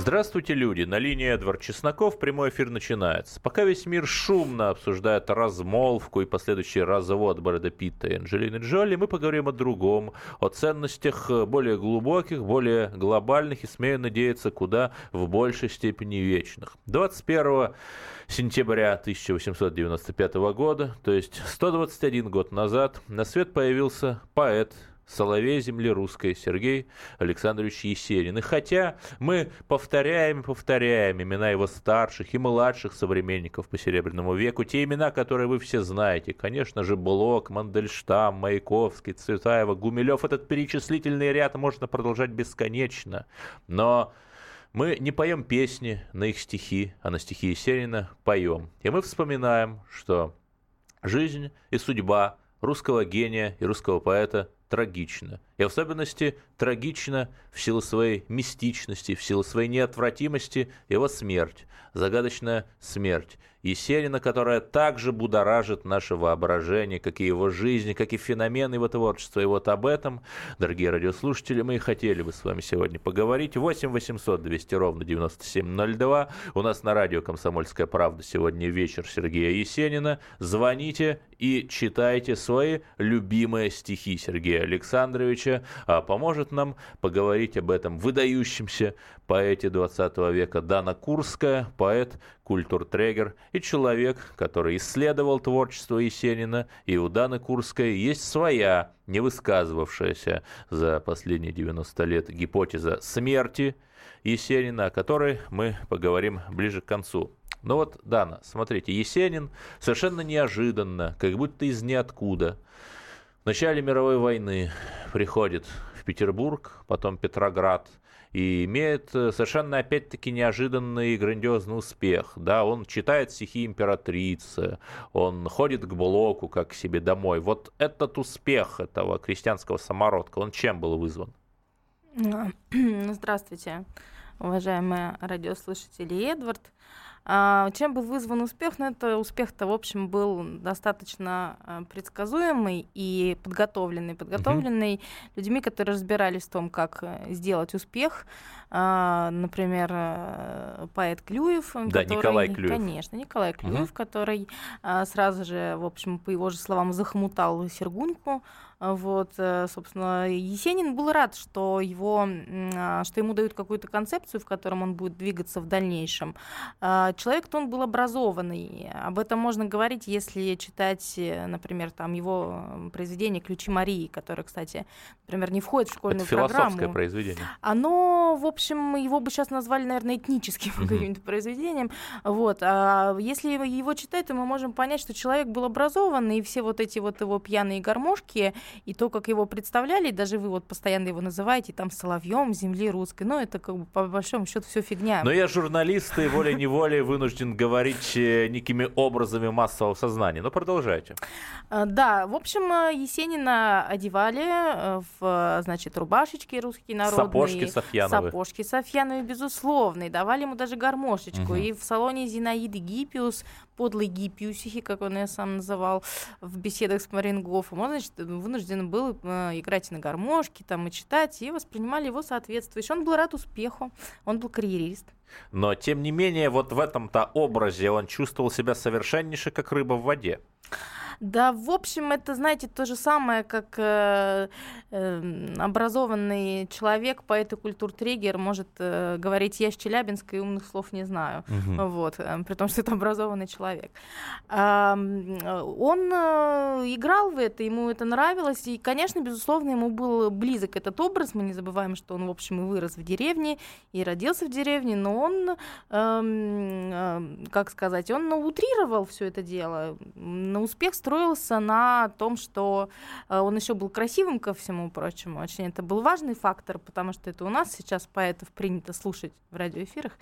Здравствуйте, люди! На линии Эдвард Чесноков. Прямой эфир начинается. Пока весь мир шумно обсуждает размолвку и последующий развод Брэда Питта и Анджелины Джоли, мы поговорим о другом, о ценностях более глубоких, более глобальных и, смею надеяться, куда в большей степени вечных. 21 сентября 1895 года, то есть 121 год назад, на свет появился поэт, Соловей земли русской Сергей Александрович Есенин. И хотя мы повторяем и повторяем имена его старших и младших современников по Серебряному веку, те имена, которые вы все знаете, конечно же, Блок, Мандельштам, Маяковский, Цветаева, Гумилев, этот перечислительный ряд можно продолжать бесконечно, но мы не поем песни на их стихи, а на стихи Есенина поем. И мы вспоминаем, что жизнь и судьба русского гения и русского поэта трагично. И в особенности трагично в силу своей мистичности, в силу своей неотвратимости его смерть, загадочная смерть. Есенина, которая также будоражит наше воображение, как и его жизнь, как и феномен его творчества. И вот об этом, дорогие радиослушатели, мы и хотели бы с вами сегодня поговорить. 8 800 200 ровно 9702. У нас на радио «Комсомольская правда» сегодня вечер Сергея Есенина. Звоните и читайте свои любимые стихи Сергея Александровича. А поможет нам поговорить об этом выдающемся поэте 20 века Дана Курская, поэт, культуртрегер и человек, который исследовал творчество Есенина, и у Даны Курской есть своя, не высказывавшаяся за последние 90 лет гипотеза смерти Есенина, о которой мы поговорим ближе к концу. Но вот, Дана, смотрите, Есенин совершенно неожиданно, как будто из ниоткуда, в начале мировой войны приходит в Петербург, потом Петроград – и имеет э, совершенно, опять-таки, неожиданный и грандиозный успех. Да, он читает стихи императрицы, он ходит к Блоку как к себе домой. Вот этот успех этого крестьянского самородка, он чем был вызван? Здравствуйте, уважаемые радиослушатели Эдвард. А, чем был вызван успех? Ну, это успех-то, в общем, был достаточно а, предсказуемый и подготовленный. Подготовленный угу. людьми, которые разбирались в том, как э, сделать успех. А, например, э, поэт Клюев. Да, который, Николай Клюев. Конечно, Николай Клюев, угу. который сразу же, в общем, по его же словам, захмутал Сергунку вот, э, собственно, Есенин был рад, что, его, а, что ему дают какую-то концепцию, в котором он будет двигаться в дальнейшем. А, человек-то он был образованный. Об этом можно говорить, если читать, э, например, там его произведение «Ключи Марии», которое, кстати, например, не входит в школьную Это программу. философское произведение. Оно, в общем, его бы сейчас назвали, наверное, этническим mm-hmm. каким-то произведением. Вот. А если его читать, то мы можем понять, что человек был образованный, и все вот эти вот его пьяные гармошки и то, как его представляли, даже вы вот постоянно его называете там соловьем земли русской, ну это как бы по большому счету все фигня. Но я журналист и волей-неволей вынужден говорить э, некими образами массового сознания. Ну продолжайте. А, да, в общем, э, Есенина одевали э, в, значит, рубашечки русские народные. Сапожки Софьяновы. Сапожки Софьяновы, безусловно. И давали ему даже гармошечку. Угу. И в салоне Зинаиды Гиппиус подлый гипюсихи, как он ее сам называл, в беседах с Марингофом. Он, значит, вынужден был э, играть на гармошке там, и читать, и воспринимали его соответствующе. Он был рад успеху, он был карьерист. Но, тем не менее, вот в этом-то образе он чувствовал себя совершеннейше, как рыба в воде. Да, в общем, это, знаете, то же самое, как э, э, образованный человек, поэт и культуртрегер может э, говорить «я с Челябинска и умных слов не знаю», угу. вот, э, при том, что это образованный человек. Э, он э, играл в это, ему это нравилось, и, конечно, безусловно, ему был близок этот образ, мы не забываем, что он, в общем, и вырос в деревне, и родился в деревне, но он, э, э, как сказать, он утрировал все это дело, на успех строил строился на том, что э, он еще был красивым ко всему прочему. Очень это был важный фактор, потому что это у нас сейчас поэтов принято слушать в радиоэфирах,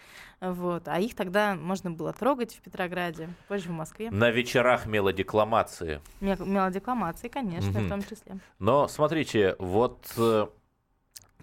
вот, а их тогда можно было трогать в Петрограде, позже в Москве. На вечерах мелодекламации. Мелодекламации, конечно, угу. в том числе. Но смотрите, вот э,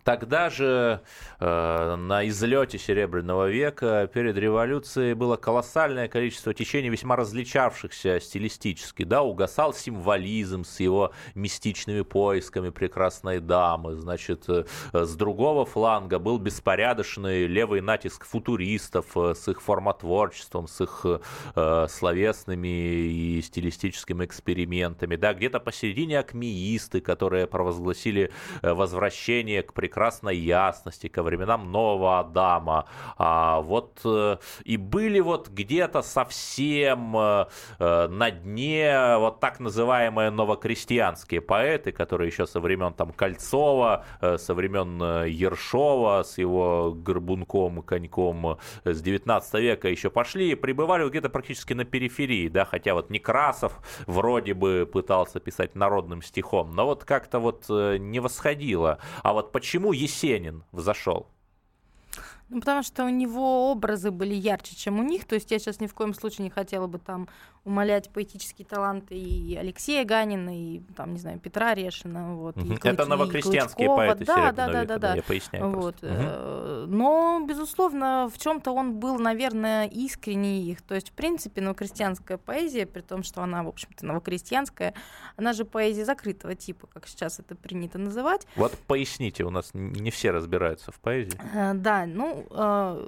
Тогда же э, на излете Серебряного века перед революцией было колоссальное количество течений, весьма различавшихся стилистически. Да, угасал символизм с его мистичными поисками прекрасной дамы. Значит, э, с другого фланга был беспорядочный левый натиск футуристов э, с их формотворчеством, с их э, словесными и стилистическими экспериментами. Да, где-то посередине акмеисты, которые провозгласили э, возвращение к прекрасной ясности, ко временам нового Адама. А вот э, и были вот где-то совсем э, э, на дне вот так называемые новокрестьянские поэты, которые еще со времен там Кольцова, со времен Ершова с его горбунком, коньком с 19 века еще пошли и пребывали где-то практически на периферии, да, хотя вот Некрасов вроде бы пытался писать народным стихом, но вот как-то вот не восходило. А вот почему почему Есенин взошел? Ну, потому что у него образы были ярче, чем у них. То есть я сейчас ни в коем случае не хотела бы там умалять поэтические таланты и Алексея Ганина, и там, не знаю, Петра Решина. Вот, угу. и Это Клыч... новокрестьянские и поэты да, да, да, да, да, я поясняю вот. Угу. Но, безусловно, в чем-то он был, наверное, искренний их. То есть, в принципе, новокрестьянская поэзия, при том, что она, в общем-то, новокрестьянская, она же поэзия закрытого типа, как сейчас это принято называть. Вот поясните, у нас не все разбираются в поэзии. Э, да, ну, Э,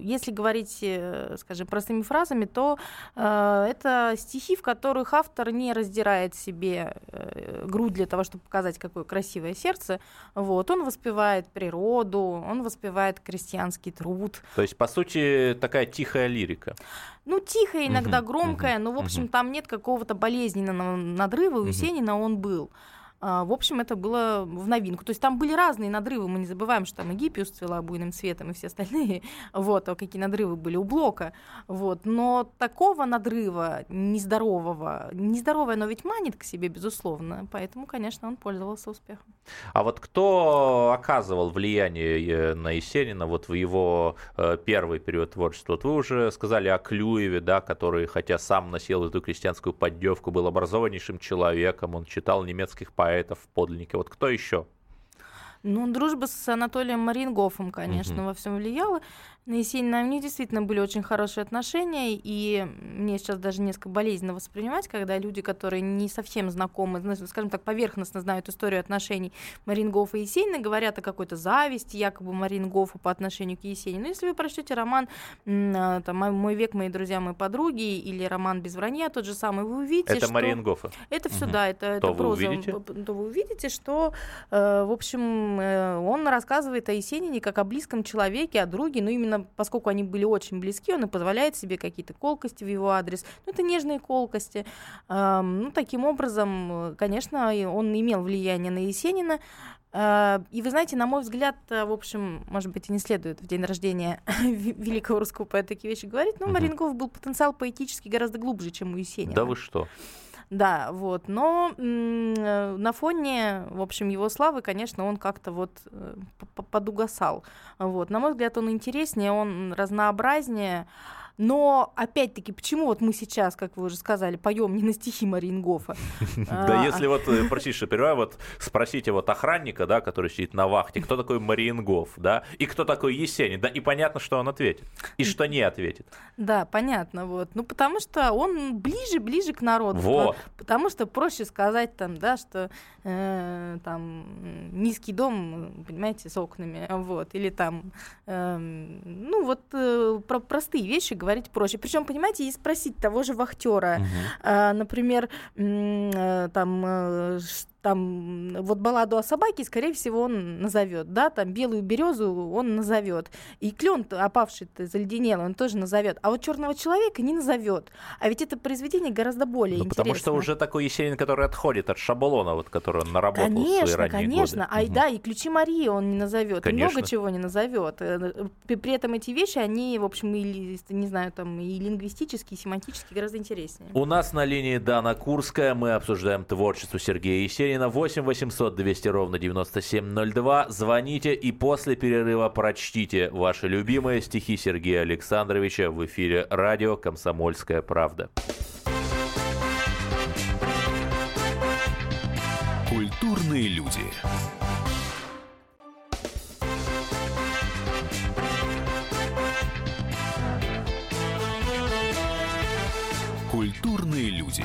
если говорить, э, скажем, простыми фразами, то э, это стихи, в которых автор не раздирает себе грудь для того, чтобы показать, какое красивое сердце. Вот. Он воспевает природу, он воспевает крестьянский труд. То есть, по сути, такая тихая лирика. Ну, тихая, иногда громкая, но, в общем, там нет какого-то болезненного надрыва, у Есенина он был. А, в общем, это было в новинку. То есть там были разные надрывы, мы не забываем, что там и Гиппиус цвела буйным цветом, и все остальные, вот, а какие надрывы были у Блока, вот, но такого надрыва нездорового, нездоровое, но ведь манит к себе, безусловно, поэтому, конечно, он пользовался успехом. А вот кто оказывал влияние э, на Есенина вот в его э, первый период творчества? Вот вы уже сказали о Клюеве, да, который, хотя сам носил эту крестьянскую поддевку, был образованнейшим человеком, он читал немецких поэтов, поэтов в подлиннике. Вот кто еще? Ну, дружба с Анатолием Марингофом, конечно, угу. во всем влияла на Есенина у них действительно были очень хорошие отношения, и мне сейчас даже несколько болезненно воспринимать, когда люди, которые не совсем знакомы, скажем так, поверхностно знают историю отношений Марингофа и Есенина, говорят о какой-то зависти якобы Марингофа по отношению к Есенину. Если вы прочтете роман а, там, «Мой век, мои друзья, мои подруги» или роман «Без вранья», тот же самый, вы увидите, Это что... Марингофа? Это все, угу. да, это, это то проза. Вы увидите? То вы увидите, что, э, в общем, э, он рассказывает о Есенине как о близком человеке, о друге, ну, именно именно поскольку они были очень близки, он и позволяет себе какие-то колкости в его адрес. Ну, это нежные колкости. Ну, таким образом, конечно, он имел влияние на Есенина. А, и вы знаете, на мой взгляд, в общем, может быть, и не следует в день рождения великого русского поэта такие вещи говорить, но Марингов был потенциал поэтический гораздо глубже, чем у Есенина. Да вы что? Да, вот. Но э, на фоне, в общем, его славы, конечно, он как-то вот э, подугасал. Вот. На мой взгляд, он интереснее, он разнообразнее. Но, опять-таки, почему вот мы сейчас, как вы уже сказали, поем не на стихи Марингофа? Да, а, если вот, э, простите, что перебиваю, вот спросите вот охранника, да, который сидит на вахте, кто такой Марингоф, да, и кто такой Есенин, да, и понятно, что он ответит, и что не ответит. Да, понятно, вот. Ну, потому что он ближе-ближе к народу. Вот. Потому что проще сказать там, да, что э, там низкий дом, понимаете, с окнами, вот, или там, э, ну, вот э, про простые вещи говорить проще. Причем, понимаете, и спросить того же вахтера, угу. э, например, э, там, э, там вот балладу о собаке, скорее всего, он назовет, да, там белую березу он назовет. И клен опавший заледенелый он тоже назовет. А вот черного человека не назовет. А ведь это произведение гораздо более ну, интересное. Потому что уже такой Есенин, который отходит от шаблона, вот, который он наработал конечно, в свои ранние Конечно, конечно. А, да, и ключи Марии он не назовет. И много чего не назовет. Э, при этом эти вещи, они, в общем, и, не знаю, там и лингвистически, и семантически гораздо интереснее. У нас на линии Дана Курская. Мы обсуждаем творчество Сергея Есенина комментарии на 8 800 200 ровно 9702. Звоните и после перерыва прочтите ваши любимые стихи Сергея Александровича в эфире радио «Комсомольская правда». Культурные люди. Культурные люди.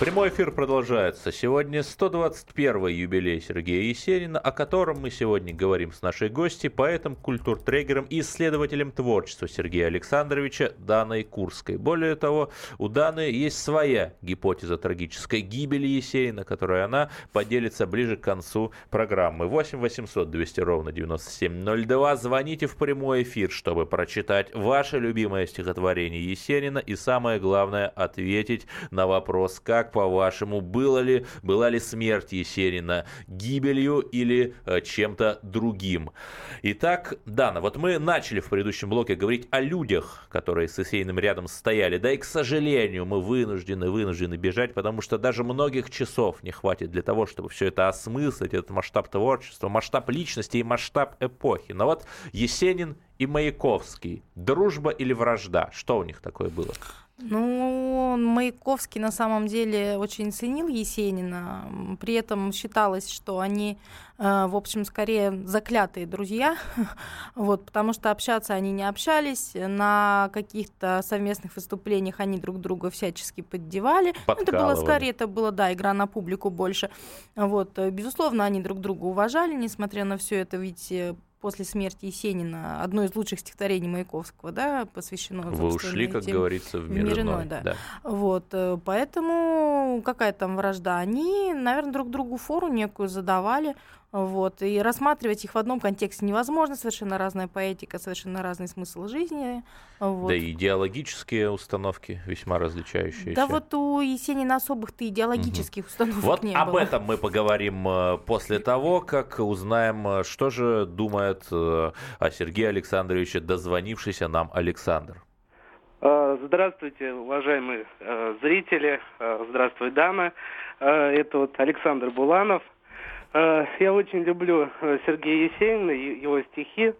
Прямой эфир продолжается. Сегодня 121-й юбилей Сергея Есенина, о котором мы сегодня говорим с нашей гостью, поэтом, культуртрегером и исследователем творчества Сергея Александровича Даной Курской. Более того, у Даны есть своя гипотеза трагической гибели Есенина, которой она поделится ближе к концу программы. 8 800 200 ровно 9702. Звоните в прямой эфир, чтобы прочитать ваше любимое стихотворение Есенина и, самое главное, ответить на вопрос, как по-вашему, было ли, была ли смерть Есенина гибелью или э, чем-то другим? Итак, Дана, вот мы начали в предыдущем блоке говорить о людях, которые с Есениным рядом стояли. Да и, к сожалению, мы вынуждены, вынуждены бежать, потому что даже многих часов не хватит для того, чтобы все это осмыслить, этот масштаб творчества, масштаб личности и масштаб эпохи. Но вот Есенин и Маяковский. Дружба или вражда? Что у них такое было? Ну, Маяковский на самом деле очень ценил Есенина. При этом считалось, что они, э, в общем, скорее заклятые друзья, вот, потому что общаться они не общались, на каких-то совместных выступлениях они друг друга всячески поддевали. Ну, это было скорее, это было, да, игра на публику больше. Вот, безусловно, они друг друга уважали, несмотря на все это, ведь э, после смерти Есенина, одно из лучших стихотворений Маяковского, да, посвящено... Вы ушли, как говорится, в мир, мир иной. Да. да. Вот, э, поэтому какая там вражда? Они, наверное, друг другу фору некую задавали, вот, и рассматривать их в одном контексте невозможно, совершенно разная поэтика, совершенно разный смысл жизни. Вот. Да и идеологические установки весьма различающиеся. Да вот у Есенина особых-то идеологических угу. установок вот не об было. этом мы поговорим э, после того, как узнаем, э, что же думает э, о Сергее Александровиче дозвонившийся нам Александр. Здравствуйте, уважаемые зрители. Здравствуй, Дана. Это вот Александр Буланов – я очень люблю э, Сергея Есенина, его стихи.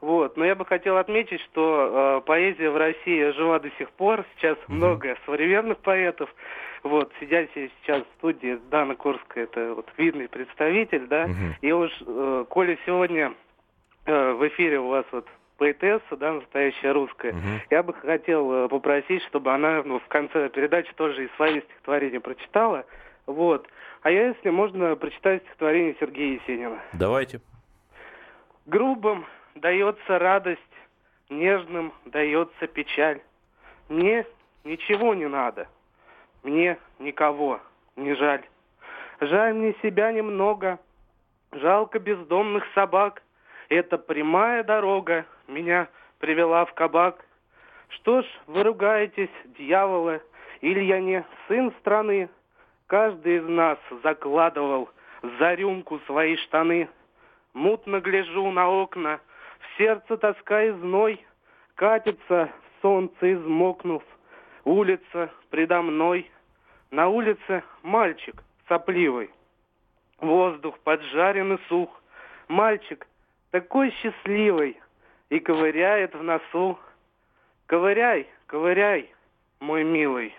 Вот. Но я бы хотел отметить, что э, поэзия в России жива до сих пор. Сейчас mm-hmm. много современных поэтов. Вот, сидящий сейчас в студии Дана Курская, это вот видный представитель, да. Mm-hmm. И уж, э, коли сегодня э, в эфире у вас вот поэтесса, да, настоящая русская, mm-hmm. я бы хотел э, попросить, чтобы она ну, в конце передачи тоже и свои стихотворения прочитала. Вот. А я, если можно, прочитаю стихотворение Сергея Есенина. Давайте. Грубым дается радость, нежным дается печаль. Мне ничего не надо, мне никого не жаль. Жаль мне себя немного, жалко бездомных собак. Эта прямая дорога меня привела в кабак. Что ж, вы ругаетесь, дьяволы, или я не сын страны, Каждый из нас закладывал за рюмку свои штаны. Мутно гляжу на окна, в сердце тоска и зной. Катится солнце измокнув, улица предо мной. На улице мальчик сопливый, воздух поджарен и сух. Мальчик такой счастливый и ковыряет в носу. Ковыряй, ковыряй, мой милый,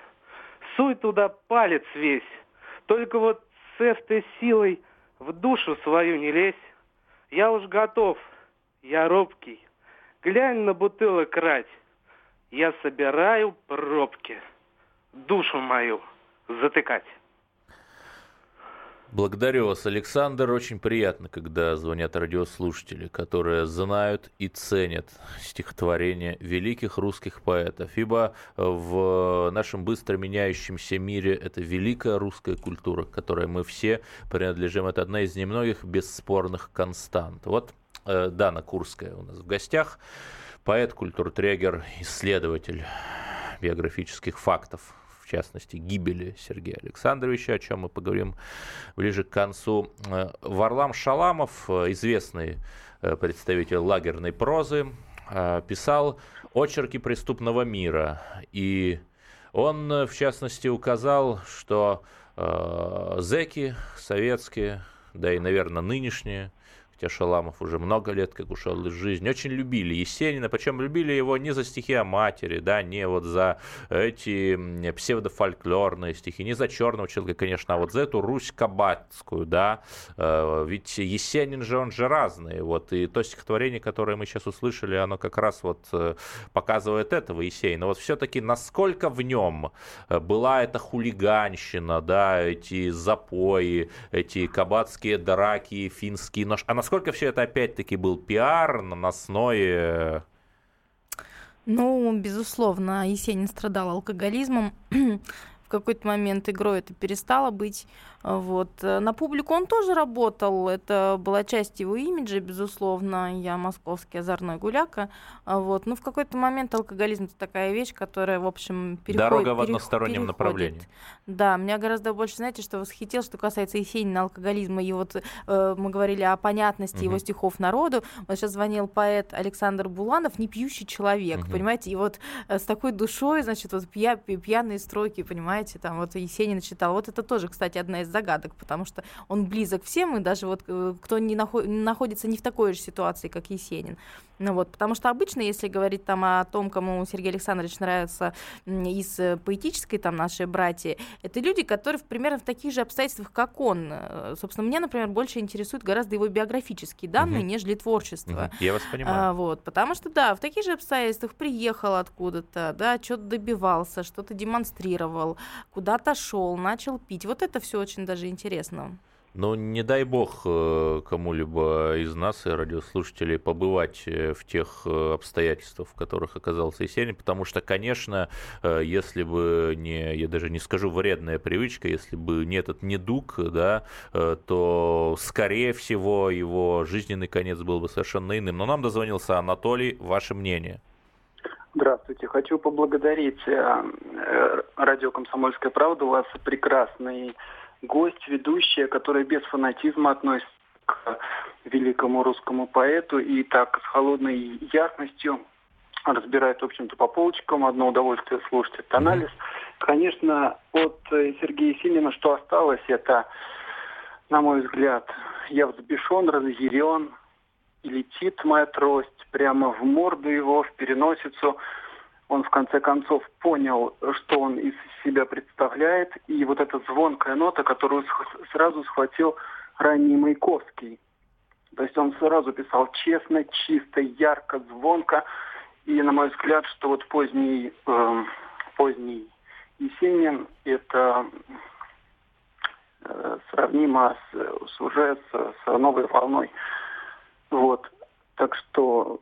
суй туда палец весь, только вот с этой силой в душу свою не лезь. Я уж готов, я робкий. Глянь на бутылок рать. Я собираю пробки. Душу мою затыкать. Благодарю вас, Александр. Очень приятно, когда звонят радиослушатели, которые знают и ценят стихотворения великих русских поэтов. Ибо в нашем быстро меняющемся мире это великая русская культура, к которой мы все принадлежим. Это одна из немногих бесспорных констант. Вот э, Дана Курская у нас в гостях. Поэт, культуртрегер, исследователь биографических фактов в частности, гибели Сергея Александровича, о чем мы поговорим ближе к концу. Э, Варлам Шаламов, э, известный э, представитель лагерной прозы, писал очерки преступного мира. И он, в частности, указал, что зеки советские, да и, наверное, нынешние, хотя Шаламов уже много лет как ушел из жизни, очень любили Есенина, причем любили его не за стихи о матери, да, не вот за эти псевдофольклорные стихи, не за черного человека, конечно, а вот за эту Русь кабацкую, да, э, ведь Есенин же, он же разный, вот, и то стихотворение, которое мы сейчас услышали, оно как раз вот э, показывает этого Есенина, вот все-таки насколько в нем э, была эта хулиганщина, да, эти запои, эти кабацкие драки, финские нож, а насколько все это опять-таки был пиар, наносной ну, безусловно, Есенин страдал алкоголизмом. В какой-то момент игрой это перестало быть. Вот. Э, на публику он тоже работал, это была часть его имиджа, безусловно, я московский озорной гуляка. Вот. Но в какой-то момент алкоголизм это такая вещь, которая, в общем, переходит. Дорога в одностороннем переходит. направлении. Да, меня гораздо больше, знаете, что восхитил, что касается Есенина, алкоголизма, и вот э, мы говорили о понятности угу. его стихов народу. Вот сейчас звонил поэт Александр Буланов, не пьющий человек, угу. понимаете, и вот э, с такой душой, значит, вот пья, пьяные строки, понимаете, там вот Есенин читал. Вот это тоже, кстати, одна из загадок, потому что он близок всем, и даже вот э, кто не нахо- находится не в такой же ситуации, как Есенин. Ну вот, потому что обычно, если говорить там о том, кому Сергей Александрович нравится из э, поэтической там нашей братья, это люди, которые примерно в таких же обстоятельствах, как он. Э, собственно, меня, например, больше интересуют гораздо его биографические данные, угу. нежели творчество. Угу. Я вас понимаю. А, вот, потому что, да, в таких же обстоятельствах приехал откуда-то, да, что-то добивался, что-то демонстрировал, куда-то шел, начал пить. Вот это все очень даже интересно. Но не дай бог э, кому-либо из нас и радиослушателей побывать э, в тех э, обстоятельствах, в которых оказался Есенин, потому что, конечно, если бы не, я даже не скажу вредная привычка, если бы не этот недуг, да, то, скорее всего, его жизненный конец был бы совершенно иным. Но нам дозвонился Анатолий. Ваше мнение? Здравствуйте. Хочу поблагодарить радио «Комсомольская правда». У вас прекрасный гость, ведущая, которая без фанатизма относится к великому русскому поэту и так с холодной ясностью разбирает, в общем-то, по полочкам. Одно удовольствие слушать этот анализ. Конечно, от Сергея Синина что осталось, это, на мой взгляд, я взбешен, разъярен, и летит моя трость прямо в морду его, в переносицу он в конце концов понял, что он из себя представляет, и вот эта звонкая нота, которую сразу схватил ранний Маяковский. То есть он сразу писал честно, чисто, ярко, звонко, и на мой взгляд, что вот поздний, э, поздний Есенин это э, сравнимо с, с уже с, с новой волной. Вот. Так что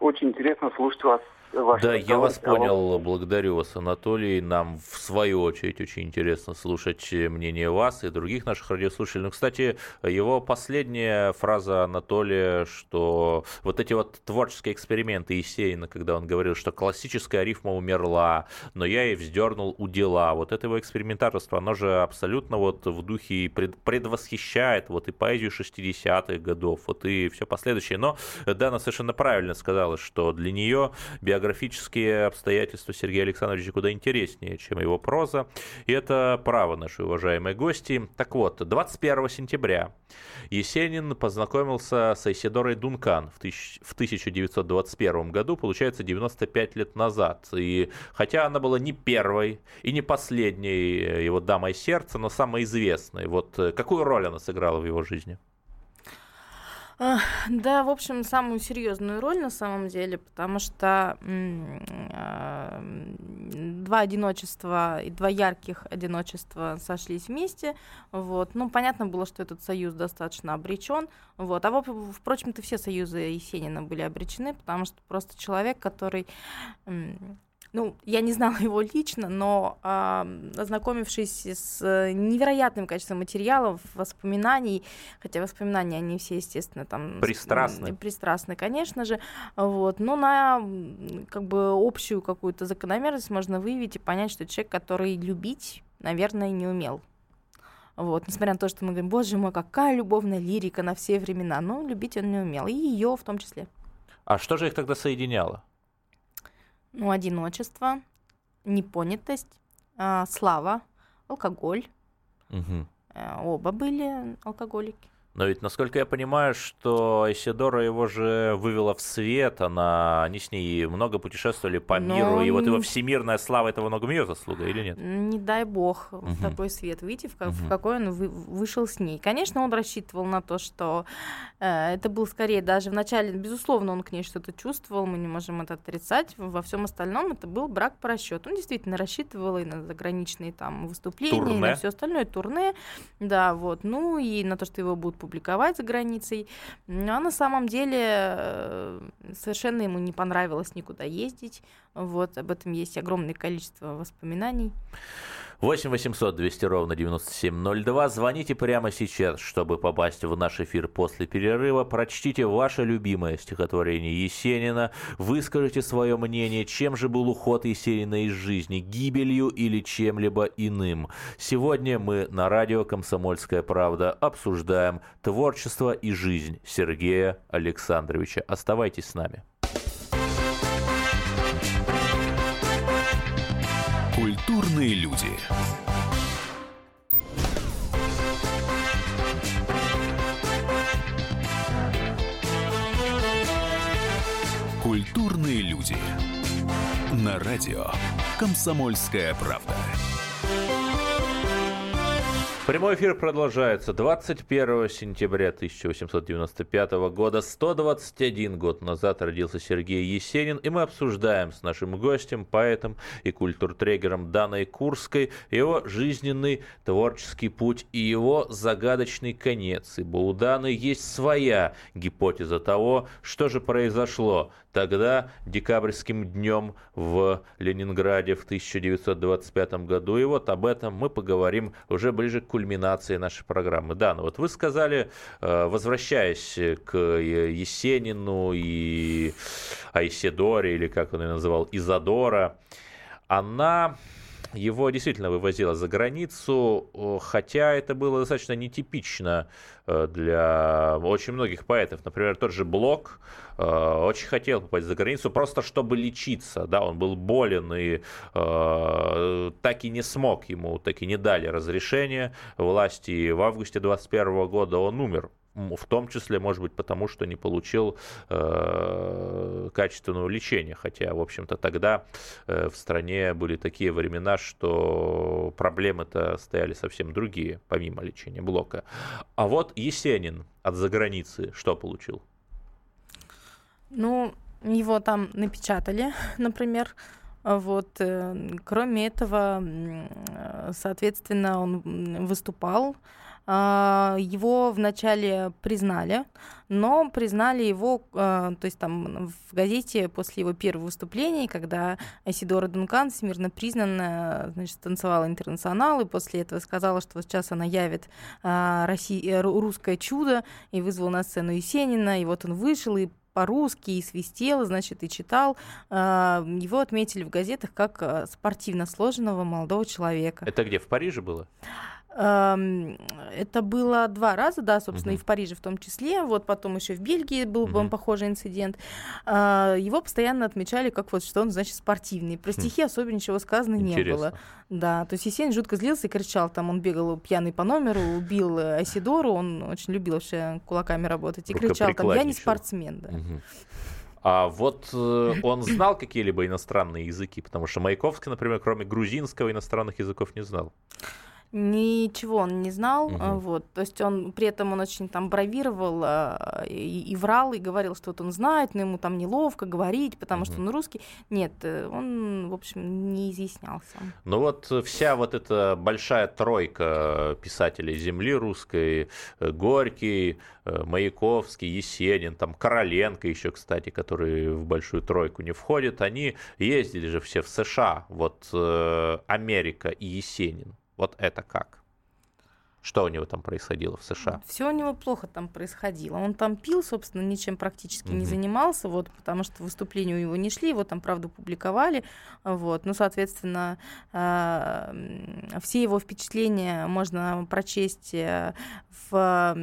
очень интересно слушать вас ваш Да, я вас понял. Благодарю вас, Анатолий. Нам, в свою очередь, очень интересно слушать мнение вас и других наших радиослушателей. Ну, кстати, его последняя фраза Анатолия, что вот эти вот творческие эксперименты Есенина, когда он говорил, что классическая рифма умерла, но я ей вздернул у дела. Вот это его экспериментаторство, оно же абсолютно вот в духе предвосхищает вот и поэзию 60-х годов, вот и все последующее. Но Дана совершенно правильно сказала, что для нее биография биографические обстоятельства Сергея Александровича куда интереснее, чем его проза. И это право нашей уважаемой гости. Так вот, 21 сентября Есенин познакомился с Айсидорой Дункан в 1921 году, получается 95 лет назад. И хотя она была не первой и не последней его дамой сердца, но самой известной. Вот э, какую роль она сыграла в его жизни? Да, в общем, самую серьезную роль на самом деле, потому что а, два одиночества и два ярких одиночества сошлись вместе. Вот. Ну, понятно было, что этот союз достаточно обречен. Вот. А, впрочем-то, все союзы Есенина были обречены, потому что просто человек, который ну, я не знала его лично, но э, ознакомившись с невероятным количеством материалов, воспоминаний, хотя воспоминания, они все, естественно, там... Пристрастны. Пристрастны, конечно же, вот, но на как бы общую какую-то закономерность можно выявить и понять, что человек, который любить, наверное, не умел. Вот, несмотря на то, что мы говорим, боже мой, какая любовная лирика на все времена, но любить он не умел, и ее в том числе. А что же их тогда соединяло? Ну, одиночество, непонятость, э, слава, алкоголь. Угу. Оба были алкоголики. Но ведь, насколько я понимаю, что Исидора его же вывела в свет, она, они с ней много путешествовали по Но... миру, и вот его всемирная слава, это во многом ее заслуга или нет? Не дай бог угу. в такой свет выйти, в, угу. в какой он вы, вышел с ней. Конечно, он рассчитывал на то, что э, это был скорее даже в начале, безусловно, он к ней что-то чувствовал, мы не можем это отрицать. Во всем остальном это был брак по расчету. Он действительно рассчитывал и на заграничные там выступления, турне. и на все остальное турне, да, вот. Ну и на то, что его будут публиковать за границей. А на самом деле э, совершенно ему не понравилось никуда ездить. Вот, об этом есть огромное количество воспоминаний. 8 800 200 ровно 9702. Звоните прямо сейчас, чтобы попасть в наш эфир после перерыва. Прочтите ваше любимое стихотворение Есенина. Выскажите свое мнение, чем же был уход Есенина из жизни, гибелью или чем-либо иным. Сегодня мы на радио «Комсомольская правда» обсуждаем творчество и жизнь Сергея Александровича. Оставайтесь с нами. Культурные люди. Культурные люди. На радио «Комсомольская правда». Прямой эфир продолжается. 21 сентября 1895 года, 121 год назад родился Сергей Есенин, и мы обсуждаем с нашим гостем, поэтом и культуртрегером Даной Курской его жизненный творческий путь и его загадочный конец, ибо у Даны есть своя гипотеза того, что же произошло тогда, декабрьским днем в Ленинграде в 1925 году. И вот об этом мы поговорим уже ближе к кульминации нашей программы. Да, ну вот вы сказали, э, возвращаясь к Есенину и Айседоре, или как он ее называл, Изадора, она его действительно вывозила за границу, хотя это было достаточно нетипично э, для очень многих поэтов. Например, тот же Блок э, очень хотел попасть за границу, просто чтобы лечиться. Да, он был болен и э, так и не смог ему, так и не дали разрешения власти. В августе 21 года он умер в том числе, может быть, потому что не получил э, качественного лечения. Хотя, в общем-то, тогда э, в стране были такие времена, что проблемы-то стояли совсем другие, помимо лечения блока. А вот Есенин от заграницы что получил? Ну, его там напечатали, например. Вот. Э, кроме этого, соответственно, он выступал его вначале признали, но признали его, а, то есть там в газете после его первого выступления, когда Асидора Дункан всемирно признанная, значит, танцевала интернационал, и после этого сказала, что сейчас она явит а, Россия, э, русское чудо, и вызвала на сцену Есенина, и вот он вышел, и по-русски и свистел, значит, и читал. Его отметили в газетах как спортивно сложенного молодого человека. Это где, в Париже было? Это было два раза, да, собственно, uh-huh. и в Париже в том числе. Вот потом еще в Бельгии был uh-huh. похожий инцидент. А, его постоянно отмечали как вот, что он, значит, спортивный. Про хм. стихи uh-huh. особо ничего сказано Интересно. не было. Да, то есть Есенин жутко злился и кричал, там он бегал пьяный по номеру, убил Асидору, он очень любил вообще кулаками работать, и кричал там, я не спортсмен, да. Uh-huh. А вот э, он знал какие-либо иностранные языки, потому что Маяковский, например, кроме грузинского иностранных языков не знал. Ничего он не знал, угу. вот, то есть он при этом он очень там бравировал а, и, и врал и говорил, что вот он знает, но ему там неловко говорить, потому угу. что он русский. Нет, э, он в общем не изъяснялся. Ну вот вся вот эта большая тройка писателей земли русской, э, Горький, Маяковский, Есенин, там Короленко еще, кстати, который в большую тройку не входит, они ездили же все в США, вот Америка и Есенин. Вот это как? Что у него там происходило в США? Все у него плохо там происходило. Он там пил, собственно, ничем практически mm-hmm. не занимался, вот, потому что выступления у него не шли, его там, правда, публиковали. Вот, ну, соответственно, э, все его впечатления можно прочесть э, в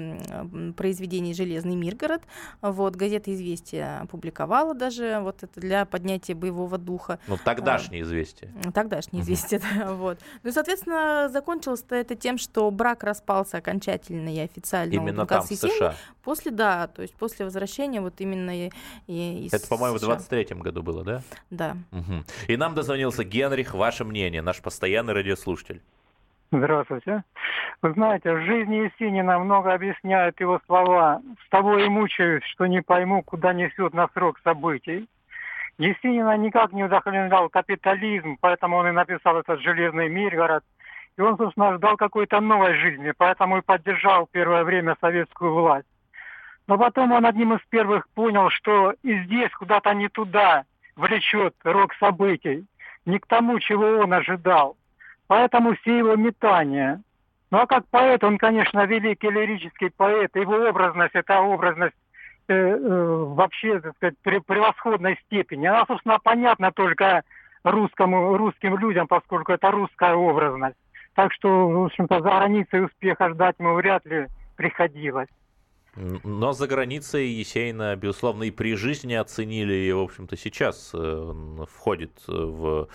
произведении «Железный Миргород». Вот, газета «Известия» публиковала даже вот это для поднятия боевого духа. Ну, тогдашнее «Известие». Тогдашнее «Известие», да, вот. Ну, и, соответственно, закончилось это тем, что брак распался окончательно и официально. Именно там, в США? После, да, то есть после возвращения вот именно и, и, из Это, по-моему, в 23-м году было, да? Да. Угу. И нам дозвонился Генрих, ваше мнение, наш постоянный радиослушатель. Здравствуйте. Вы знаете, в жизни Есенина много объясняют его слова. С того и мучаюсь, что не пойму, куда несет на срок событий. Есенина никак не вдохновлял капитализм, поэтому он и написал этот «Железный Миргород». И он, собственно, ждал какой-то новой жизни, поэтому и поддержал первое время советскую власть. Но потом он одним из первых понял, что и здесь куда-то не туда влечет рок событий, не к тому, чего он ожидал. Поэтому все его метания. Ну а как поэт, он, конечно, великий лирический поэт. Его образность, это образность э, э, вообще, так сказать, превосходной степени. Она, собственно, понятна только русскому, русским людям, поскольку это русская образность. Так что, в общем-то, за границей успеха ждать ему вряд ли приходилось. Но за границей Есенина, безусловно, и при жизни оценили, и, в общем-то, сейчас э, входит в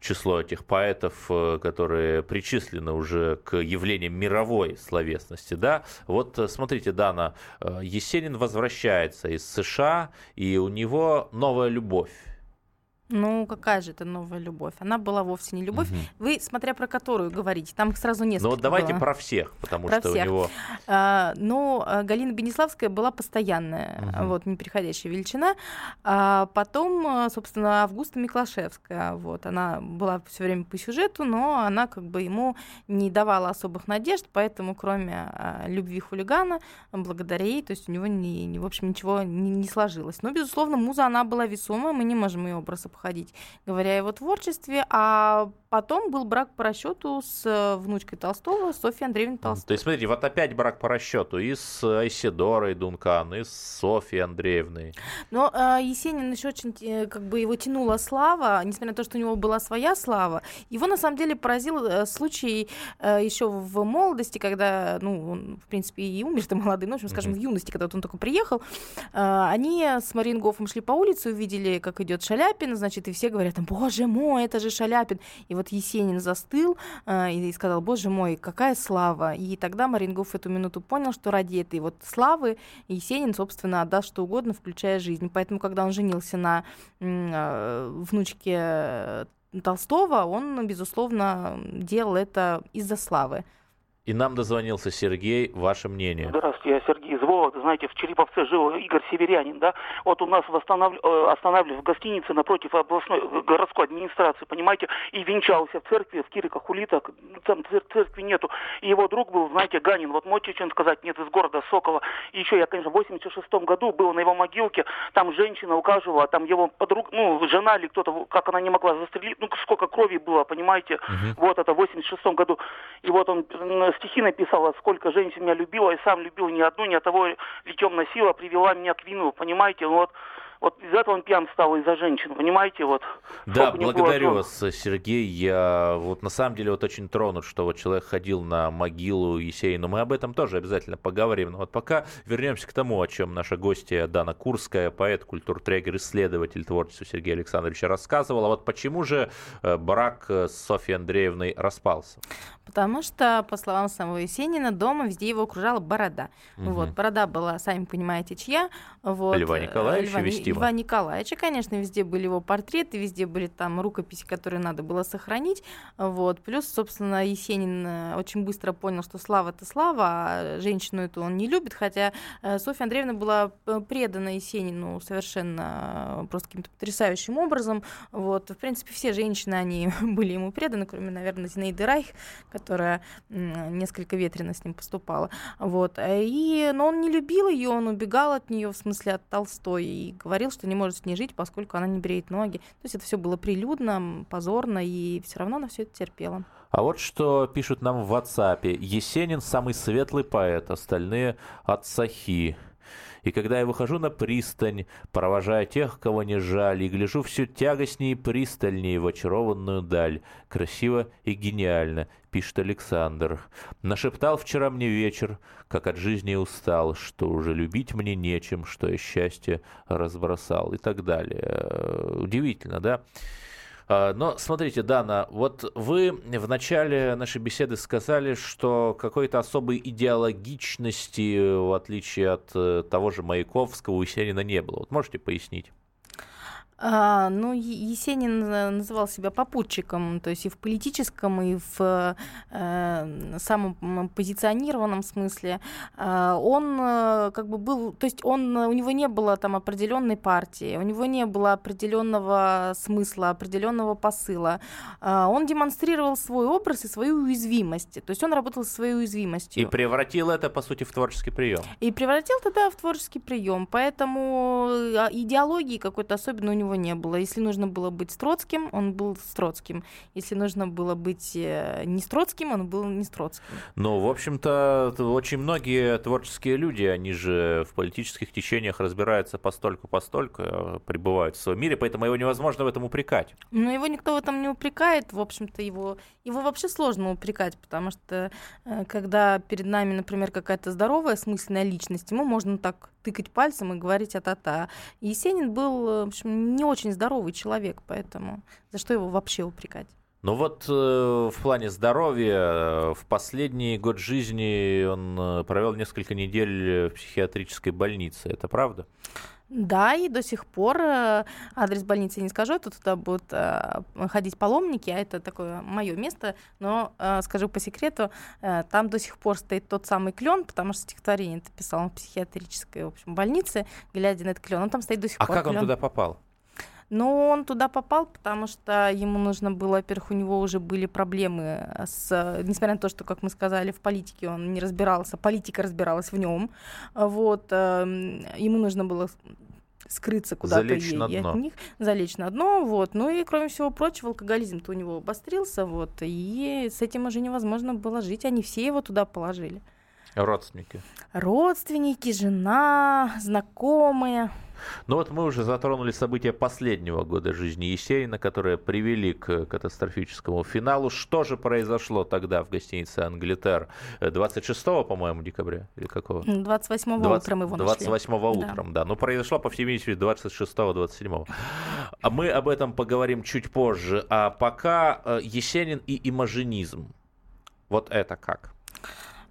число этих поэтов, э, которые причислены уже к явлениям мировой словесности. Да? Вот э, смотрите, Дана, э, Есенин возвращается из США, и у него новая любовь. Ну, какая же это новая любовь? Она была вовсе не любовь. Угу. Вы, смотря про которую говорите, там сразу несколько. Ну, вот давайте было. про всех, потому про что всех. у него. А, ну, Галина Бенеславская была постоянная, угу. вот, неприходящая величина. А потом, собственно, Августа Миклашевская. Вот, она была все время по сюжету, но она как бы ему не давала особых надежд, поэтому, кроме а, любви хулигана, благодаря ей, то есть у него, не, не, в общем, ничего не, не сложилось. Но, безусловно, муза, она была весомая, мы не можем ее образ обходить, говоря о его творчестве, а потом был брак по расчету с э, внучкой Толстого, Софьей Андреевной Толстой. То есть, смотрите, вот опять брак по расчету и с Айседорой Дункан, и с Софьей Андреевной. Но э, Есенин еще очень, э, как бы его тянула слава, несмотря на то, что у него была своя слава. Его, на самом деле, поразил э, случай э, еще в молодости, когда, ну, он, в принципе, и умер-то молодым, ну, в общем, скажем, mm-hmm. в юности, когда вот он только приехал, э, они с Марингофом шли по улице, увидели, как идет Шаляпин, значит, и все говорят, боже мой, это же Шаляпин. И вот Есенин застыл э, и сказал, боже мой, какая слава. И тогда Марингов в эту минуту понял, что ради этой вот славы Есенин, собственно, отдаст что угодно, включая жизнь. Поэтому, когда он женился на э, внучке Толстого, он, безусловно, делал это из-за славы. И нам дозвонился Сергей. Ваше мнение? Здравствуйте, я Сергей Вологды. Знаете, в Череповце жил Игорь Северянин, да? Вот у нас восстанов... Э, останавливали в гостинице напротив областной э, городской администрации, понимаете, и венчался в церкви, в Кириках, Улитах. Там церкви нету. И его друг был, знаете, Ганин. Вот можете что-нибудь сказать? Нет, из города Сокола. И еще я, конечно, в 86 году был на его могилке. Там женщина указывала, там его подруг, ну, жена или кто-то, как она не могла застрелить. Ну, сколько крови было, понимаете? Угу. Вот это в 86 году. И вот он стихи написала, сколько женщин меня любила, и сам любил ни одну, ни того ли носила, привела меня к вину, понимаете, ну вот вот из этого он пьян стал из-за женщин, понимаете, вот. Да, благодарю вас, Сергей. Я вот на самом деле вот очень тронут, что вот человек ходил на могилу Есенина. Мы об этом тоже обязательно поговорим. Но вот пока вернемся к тому, о чем наша гостья Дана Курская, поэт, культуртрегер, исследователь творчества Сергея Александровича рассказывала. Вот почему же э, брак с Софьей Андреевной распался? Потому что, по словам самого Есенина, дома везде его окружала борода. Угу. Вот, борода была, сами понимаете, чья. Вот, Льва Николаевича Льва, вести Льва Николаевича, конечно, везде были его портреты, везде были там рукописи, которые надо было сохранить. Вот. Плюс, собственно, Есенин э, очень быстро понял, что слава это слава, а женщину эту он не любит, хотя э, Софья Андреевна была э, предана Есенину совершенно просто каким-то потрясающим образом. Вот. В принципе, все женщины, они были ему преданы, кроме, наверное, Зинаиды Райх, которая несколько ветрено с ним поступала. Вот. И, но он не любил ее, он убегал от нее, в смысле от Толстой, и говорил, говорил, что не может с ней жить, поскольку она не бреет ноги. То есть это все было прилюдно, позорно, и все равно она все это терпела. А вот что пишут нам в WhatsApp. Есенин самый светлый поэт, остальные от Сахи. И когда я выхожу на пристань, провожая тех, кого не жаль, и гляжу все тягостнее и пристальнее в очарованную даль, красиво и гениально, пишет Александр. Нашептал вчера мне вечер, как от жизни устал, что уже любить мне нечем, что я счастье разбросал и так далее. Удивительно, да? А, но смотрите, Дана, вот вы в начале нашей беседы сказали, что какой-то особой идеологичности, в отличие от э, того же Маяковского, у Есенина не было. Вот можете пояснить? А, ну, Есенин называл себя попутчиком, то есть и в политическом, и в э, самом позиционированном смысле. А, он э, как бы был, то есть он, у него не было там определенной партии, у него не было определенного смысла, определенного посыла. А, он демонстрировал свой образ и свою уязвимость, то есть он работал со своей уязвимостью. И превратил это, по сути, в творческий прием. И превратил это, в творческий прием, поэтому э, идеологии какой-то особенно у него него не было. Если нужно было быть Строцким, он был Строцким. Если нужно было быть э, не Строцким, он был не Строцким. Ну, в общем-то, очень многие творческие люди, они же в политических течениях разбираются постольку-постольку, э, пребывают в своем мире, поэтому его невозможно в этом упрекать. Но его никто в этом не упрекает, в общем-то, его, его вообще сложно упрекать, потому что э, когда перед нами, например, какая-то здоровая, смысленная личность, ему можно так тыкать пальцем и говорить а-та-та. Есенин был, в общем, не очень здоровый человек, поэтому за что его вообще упрекать? Ну вот э, в плане здоровья э, в последний год жизни он э, провел несколько недель в психиатрической больнице. Это правда? Да, и до сих пор э, адрес больницы не скажу, это туда будут э, ходить паломники, а это такое мое место, но э, скажу по секрету, там до сих пор стоит тот самый клен, потому что стихотворение это писал в психиатрической в общем, больнице, глядя на этот клен, он там стоит до сих а пор. А как клен. он туда попал? Но он туда попал, потому что ему нужно было, во-первых, у него уже были проблемы с, несмотря на то, что, как мы сказали, в политике он не разбирался, политика разбиралась в нем, вот, эм, ему нужно было скрыться куда-то залечь на дно. от них, залечь на дно, вот. Ну и кроме всего прочего, алкоголизм-то у него обострился, вот, и с этим уже невозможно было жить, они все его туда положили. Родственники. Родственники, жена, знакомые. Ну вот мы уже затронули события последнего года жизни Есенина, которые привели к катастрофическому финалу. Что же произошло тогда в гостинице «Англитер» 26, по-моему, декабря или какого? 28 20, утром его 28 нашли. утром, да. да. Ну, произошло, по всей видимости, 26-27. А мы об этом поговорим чуть позже. А пока э, Есенин и имажинизм. Вот это как?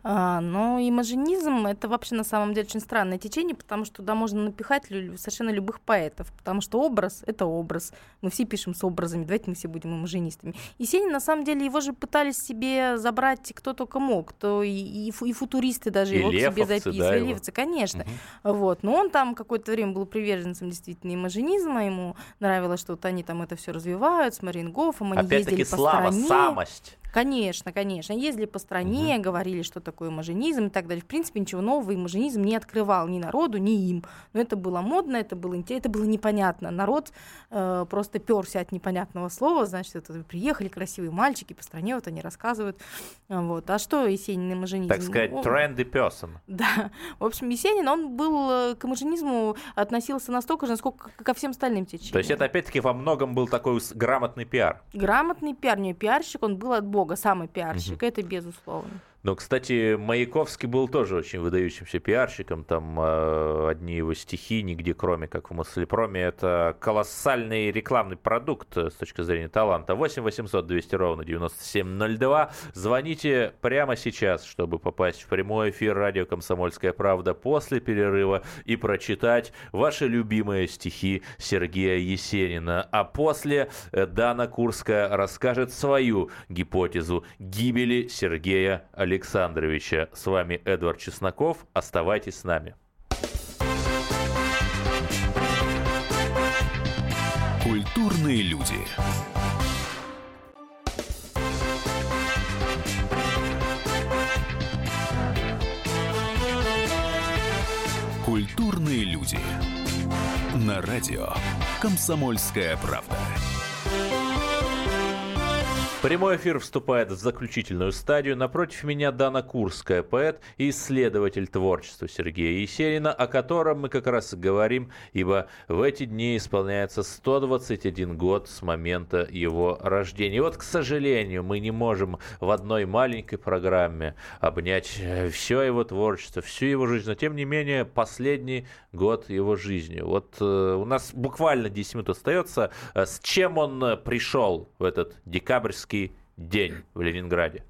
А, но имажинизм — это вообще на самом деле очень странное течение, потому что туда можно напихать совершенно любых поэтов, потому что образ — это образ. Мы все пишем с образами, давайте мы все будем имажинистами. Есенин, на самом деле, его же пытались себе забрать кто только мог, то и, и, и футуристы даже и его лефовцы, к себе записывали, да, левцы, конечно. Угу. Вот. Но он там какое-то время был приверженцем действительно имажинизма, ему нравилось, что вот они там это все развивают с Марингофом, они ездили по слава, стране. самость. Конечно, конечно. Ездили по стране, угу. говорили, что такое маженизм и так далее. В принципе, ничего нового имажинизм не открывал ни народу, ни им. Но это было модно, это было интересно, это было непонятно. Народ э, просто перся от непонятного слова. Значит, это приехали красивые мальчики по стране, вот они рассказывают. Вот. А что Есенин имажинизм? Так сказать, ну, trendy person. Да. В общем, Есенин, он был э, к имажинизму относился настолько же, насколько ко всем остальным течениям. То есть это опять-таки во многом был такой грамотный пиар. Грамотный пиар, не пиарщик, он был от бога, самый пиарщик, угу. это безусловно. Но, кстати, Маяковский был тоже очень выдающимся пиарщиком. Там э, одни его стихи, нигде кроме как в Мыслепроме, это колоссальный рекламный продукт с точки зрения таланта. 8 800 200 ровно 9702. Звоните прямо сейчас, чтобы попасть в прямой эфир радио «Комсомольская правда» после перерыва и прочитать ваши любимые стихи Сергея Есенина. А после Дана Курская расскажет свою гипотезу гибели Сергея Алексеевича Александровича. С вами Эдвард Чесноков. Оставайтесь с нами. Культурные люди. Культурные люди. На радио «Комсомольская правда». Прямой эфир вступает в заключительную стадию. Напротив меня Дана Курская, поэт и исследователь творчества Сергея Есенина, о котором мы как раз и говорим, ибо в эти дни исполняется 121 год с момента его рождения. И вот, к сожалению, мы не можем в одной маленькой программе обнять все его творчество, всю его жизнь, но тем не менее последний год его жизни. Вот э, у нас буквально 10 минут остается. Э, с чем он пришел в этот декабрьский Ленинский день в Ленинграде?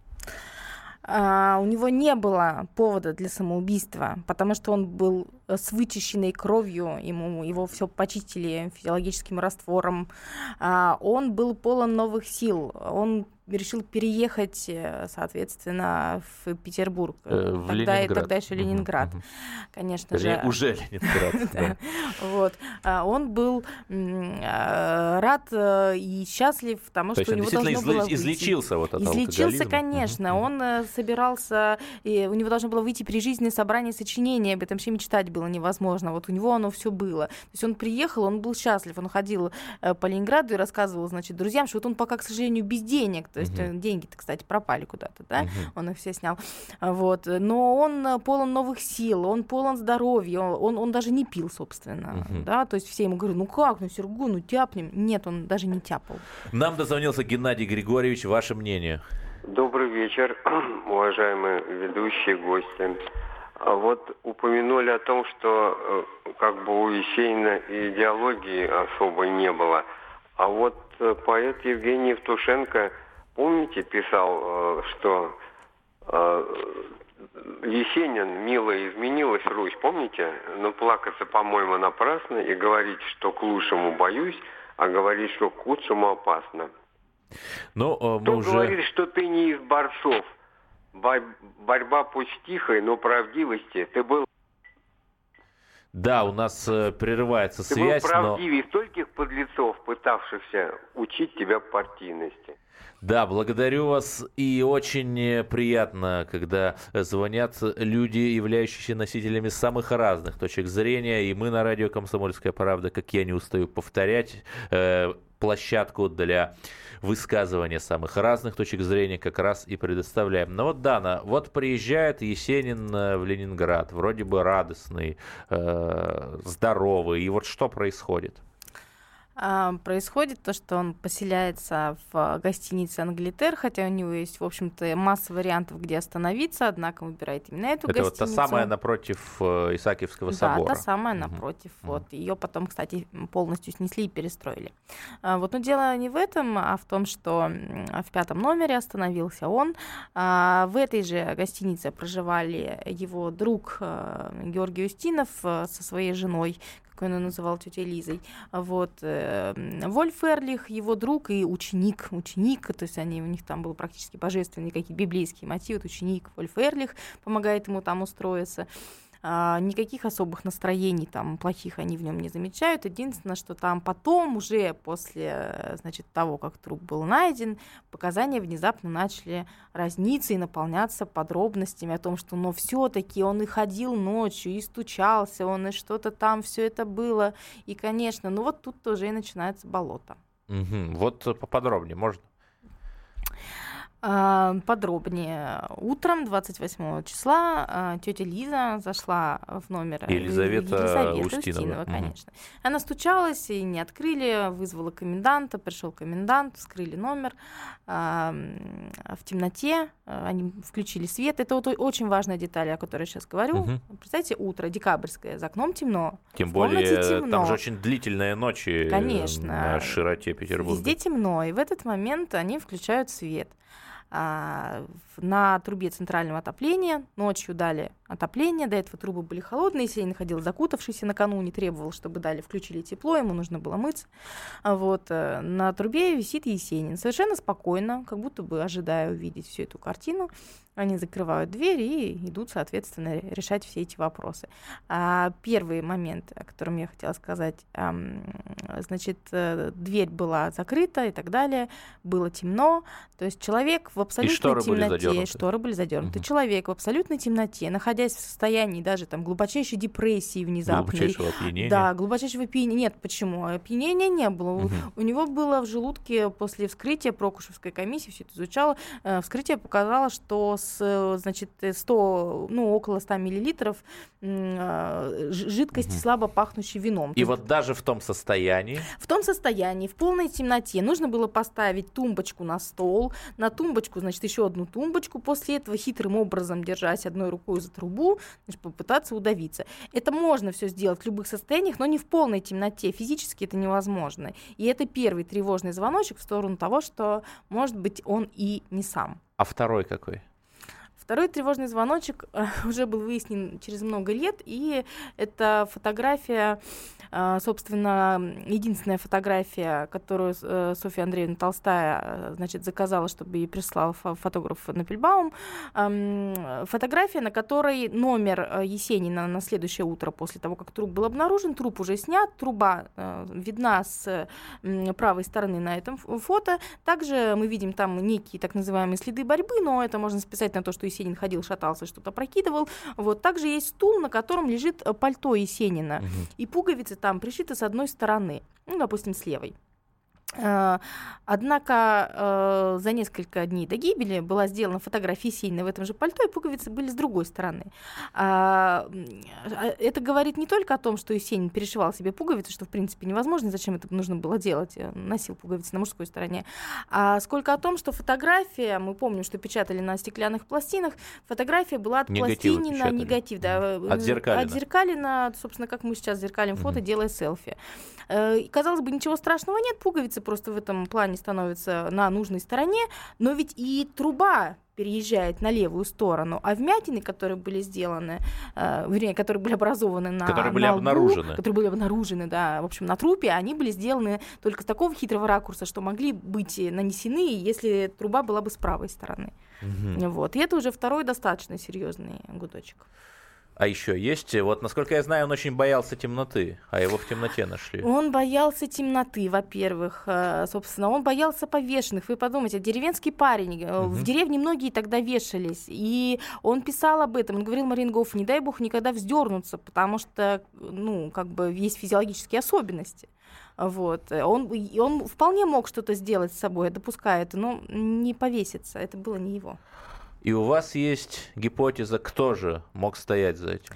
А, у него не было повода для самоубийства, потому что он был с вычищенной кровью, ему его все почистили физиологическим раствором. А, он был полон новых сил, он решил переехать, э, соответственно, в Петербург. Э, в тогда, Ленинград. тогда еще Ленинград, угу. конечно Вернее, же. Уже Ленинград. Вот. А он был рад э, и счастлив, потому что у него должно было излечился вот от Излечился, конечно. Он собирался, у него должно было выйти при жизни собрание сочинений, об этом вообще мечтать было невозможно. Вот у него оно все было. То есть он приехал, он был счастлив, он ходил по Ленинграду и рассказывал, значит, друзьям, что вот он пока, к сожалению, без денег, то есть угу. деньги-то, кстати, пропали куда-то, да, угу. он их все снял. Вот. Но он э, полон новых сил, он полон здоровья, он, он даже не пил, собственно, угу. да, то есть все ему говорят, ну как, ну Сергу, ну тяпнем. Нет, он даже не тяпал. Нам дозвонился Геннадий Григорьевич, ваше мнение? Добрый вечер, уважаемые ведущие, гости. А вот упомянули о том, что э, как бы у Есенина идеологии особой не было. А вот поэт Евгений Евтушенко – помните, писал, э, что э, Есенин, мило изменилась Русь, помните? Но плакаться, по-моему, напрасно и говорить, что к лучшему боюсь, а говорить, что к худшему опасно. Ну, э, мы Кто уже... говорит, что ты не из борцов? Борьба пусть тихой, но правдивости. Ты был да, у нас э, прерывается Ты связь, был правдивее но... стольких подлецов, пытавшихся учить тебя партийности. Да, благодарю вас. И очень приятно, когда звонят люди, являющиеся носителями самых разных точек зрения. И мы на радио «Комсомольская правда», как я не устаю повторять, э, площадку для высказывания самых разных точек зрения как раз и предоставляем. Но вот, Дана, вот приезжает Есенин э, в Ленинград, вроде бы радостный, э, здоровый, и вот что происходит? А, происходит то, что он поселяется в гостинице Англитер, хотя у него есть, в общем-то, масса вариантов, где остановиться, однако выбирает именно эту Это гостиницу. Это вот та самая напротив э, Исаакиевского собора. Да, та самая угу. напротив. Угу. Вот. Ее потом, кстати, полностью снесли и перестроили. А, вот, но дело не в этом, а в том, что в пятом номере остановился он. А, в этой же гостинице проживали его друг э, Георгий Устинов э, со своей женой, как он называл тетей Лизой. Вот. Э, Вольф Эрлих, его друг и ученик, ученик, то есть они, у них там был практически божественные какие библейские мотивы, вот Вольф Эрлих помогает ему там устроиться. А, никаких особых настроений там плохих они в нем не замечают. Единственное, что там потом, уже после значит, того, как труп был найден, показания внезапно начали разниться и наполняться подробностями о том, что но все-таки он и ходил ночью, и стучался, он и что-то там, все это было. И, конечно, ну вот тут тоже и начинается болото. Угу. Вот поподробнее можно? А, подробнее. Утром 28 числа а, тетя Лиза зашла в номер Елизавета, Елизавета Устинова, Устинова конечно. Угу. Она стучалась и не открыли, вызвала коменданта, пришел комендант, вскрыли номер. А, в темноте они включили свет. Это вот очень важная деталь, о которой я сейчас говорю. Угу. Представьте, утро, декабрьское, за окном темно. Тем более, темно. там же очень длительные ночи конечно. на широте Петербурга. Везде темно, и в этот момент они включают свет. А, на трубе центрального отопления. Ночью дали отопление, до этого трубы были холодные, Есенин ходил закутавшийся накануне, требовал, чтобы дали, включили тепло, ему нужно было мыться. А вот э, на трубе висит Есенин, совершенно спокойно, как будто бы ожидая увидеть всю эту картину. Они закрывают дверь и идут, соответственно, решать все эти вопросы. А первый момент, о котором я хотела сказать, значит, э, дверь была закрыта и так далее, было темно, то есть человек в абсолютной и шторы темноте, были шторы были задернуты, угу. человек в абсолютной темноте, находясь находясь в состоянии даже там глубочайшей депрессии внезапной. Глубочайшего опьянения? Да, глубочайшего опьянения. Нет, почему? Опьянения не было. Угу. У, него было в желудке после вскрытия, Прокушевская комиссия все это изучала, э, вскрытие показало, что с, значит, 100, ну, около 100 миллилитров э, жидкости угу. слабо пахнущей вином. И вот даже в том состоянии? В том состоянии, в полной темноте, нужно было поставить тумбочку на стол, на тумбочку, значит, еще одну тумбочку, после этого хитрым образом, держась одной рукой за трубу, значит, попытаться удавиться. Это можно все сделать в любых состояниях, но не в полной темноте. Физически это невозможно. И это первый тревожный звоночек в сторону того, что, может быть, он и не сам. А второй какой? Второй тревожный звоночек э, уже был выяснен через много лет, и это фотография, э, собственно, единственная фотография, которую э, Софья Андреевна Толстая, значит, заказала, чтобы ей прислал фотограф Напельбаум. Эм, фотография, на которой номер Есенина на следующее утро после того, как труп был обнаружен, труп уже снят, труба видна с правой стороны на этом фото. Также мы видим там некие так называемые следы борьбы, но это можно списать на то, что Есенин Есенин ходил, шатался, что-то прокидывал. Вот также есть стул, на котором лежит э, пальто Есенина, угу. и пуговицы там пришиты с одной стороны, ну, допустим, с левой. Э, однако э, за несколько дней до гибели была сделана фотография Есенина в этом же пальто, и пуговицы были с другой стороны. А, а, это говорит не только о том, что Есенин перешивал себе пуговицы, что в принципе невозможно, зачем это нужно было делать, э, носил пуговицы на мужской стороне, а сколько о том, что фотография, мы помним, что печатали на стеклянных пластинах, фотография была от пластинина, негатив, да, отзеркалена. отзеркалена, собственно, как мы сейчас зеркалим фото, mm-hmm. делая селфи. Казалось бы, ничего страшного нет, пуговицы пуговицы просто в этом плане становятся на нужной стороне, но ведь и труба переезжает на левую сторону, а вмятины, которые были сделаны, э, вернее, которые были образованы на которые были на лбу, обнаружены, которые были обнаружены, да, в общем, на трупе, они были сделаны только с такого хитрого ракурса, что могли быть нанесены, если труба была бы с правой стороны. Угу. Вот, и это уже второй достаточно серьезный гудочек. А еще есть, вот насколько я знаю, он очень боялся темноты, а его в темноте нашли. Он боялся темноты, во-первых, э, собственно, он боялся повешенных. Вы подумайте, деревенский парень, угу. в деревне многие тогда вешались, и он писал об этом, он говорил Марингоф, не дай бог никогда вздернуться, потому что, ну, как бы есть физиологические особенности. Вот. Он, он вполне мог что-то сделать с собой, это, но не повеситься, это было не его. И у вас есть гипотеза, кто же мог стоять за этим?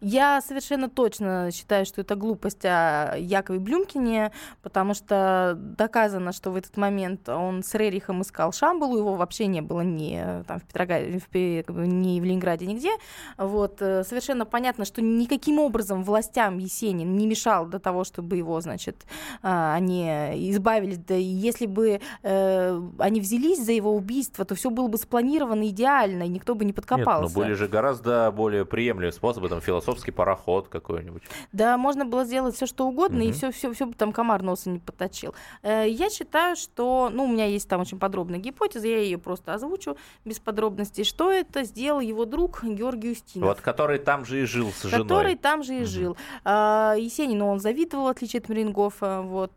Я совершенно точно считаю, что это глупость о Якове Блюмкине, потому что доказано, что в этот момент он с Рерихом искал Шамбалу, его вообще не было ни, там, в Петрограде, в, ни в Ленинграде, нигде. Вот. Э, совершенно понятно, что никаким образом властям Есенин не мешал до того, чтобы его, значит, а, они избавились. Да если бы э, они взялись за его убийство, то все было бы спланировано идеально идеально, и никто бы не подкопался. Нет, но были же гораздо более приемлемые способы, там, философский пароход какой-нибудь. Да, можно было сделать все что угодно, угу. и все, все, все бы там комар носа не подточил. Э, я считаю, что, ну, у меня есть там очень подробная гипотеза, я ее просто озвучу без подробностей, что это сделал его друг Георгий Устинов. Вот, который там же и жил с женой. Который там же и угу. жил. А, Есенину он завидовал, отличие от Марингофа, вот.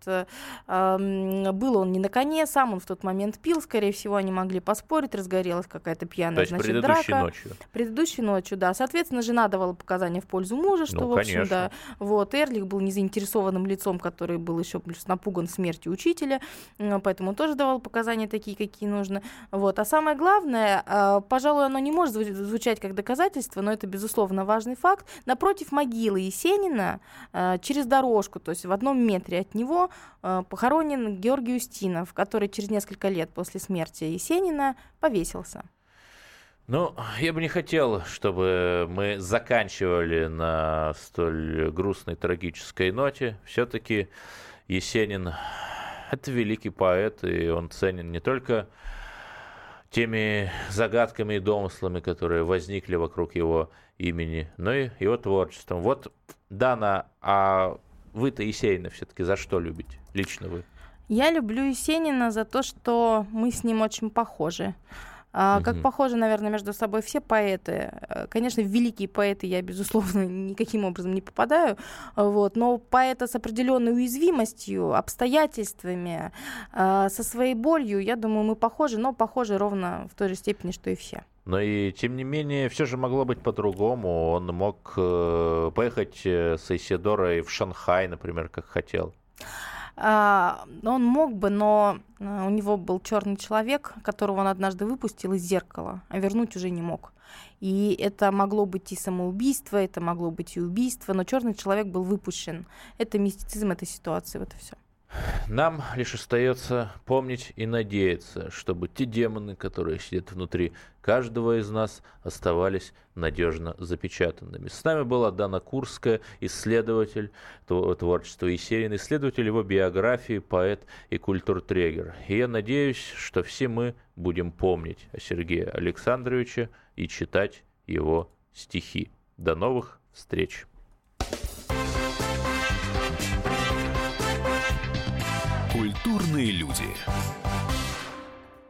Был он не на коне, сам он в тот момент пил, скорее всего, они могли поспорить, разгорелась какая-то пьяная То есть значит, предыдущей драка. ночью? Предыдущей ночью, да. Соответственно, жена давала показания в пользу мужа, что, ну, в общем, конечно. да. Вот, Эрлих был незаинтересованным лицом, который был еще плюс напуган смертью учителя, поэтому тоже давал показания такие, какие нужно. Вот. А самое главное, а, пожалуй, оно не может звучать как доказательство, но это, безусловно, важный факт. Напротив могилы Есенина, а, через дорожку, то есть в одном метре от него, а, похоронен Георгий Устинов, который через несколько лет после смерти Есенина повесился. Ну, я бы не хотел, чтобы мы заканчивали на столь грустной, трагической ноте. Все-таки Есенин – это великий поэт, и он ценен не только теми загадками и домыслами, которые возникли вокруг его имени, но и его творчеством. Вот, Дана, а вы-то Есенина все-таки за что любите, лично вы? Я люблю Есенина за то, что мы с ним очень похожи. А, как похожи, наверное, между собой все поэты. Э, конечно, великие поэты я, безусловно, никаким образом не попадаю, вот, но поэта с определенной уязвимостью, обстоятельствами, э, со своей болью, я думаю, мы похожи, но похожи ровно в той же степени, что и все. Но и, тем не менее, все же могло быть по-другому. Он мог э, поехать э, с Исидорой в Шанхай, например, как хотел. А, он мог бы, но а, у него был черный человек, которого он однажды выпустил из зеркала, а вернуть уже не мог. И это могло быть и самоубийство, это могло быть и убийство, но черный человек был выпущен. Это мистицизм этой ситуации, вот и все. Нам лишь остается помнить и надеяться, чтобы те демоны, которые сидят внутри каждого из нас, оставались надежно запечатанными. С нами была Дана Курская, исследователь творчества Есенина, исследователь его биографии, поэт и культуртрегер. И я надеюсь, что все мы будем помнить о Сергее Александровиче и читать его стихи. До новых встреч! Культурные люди.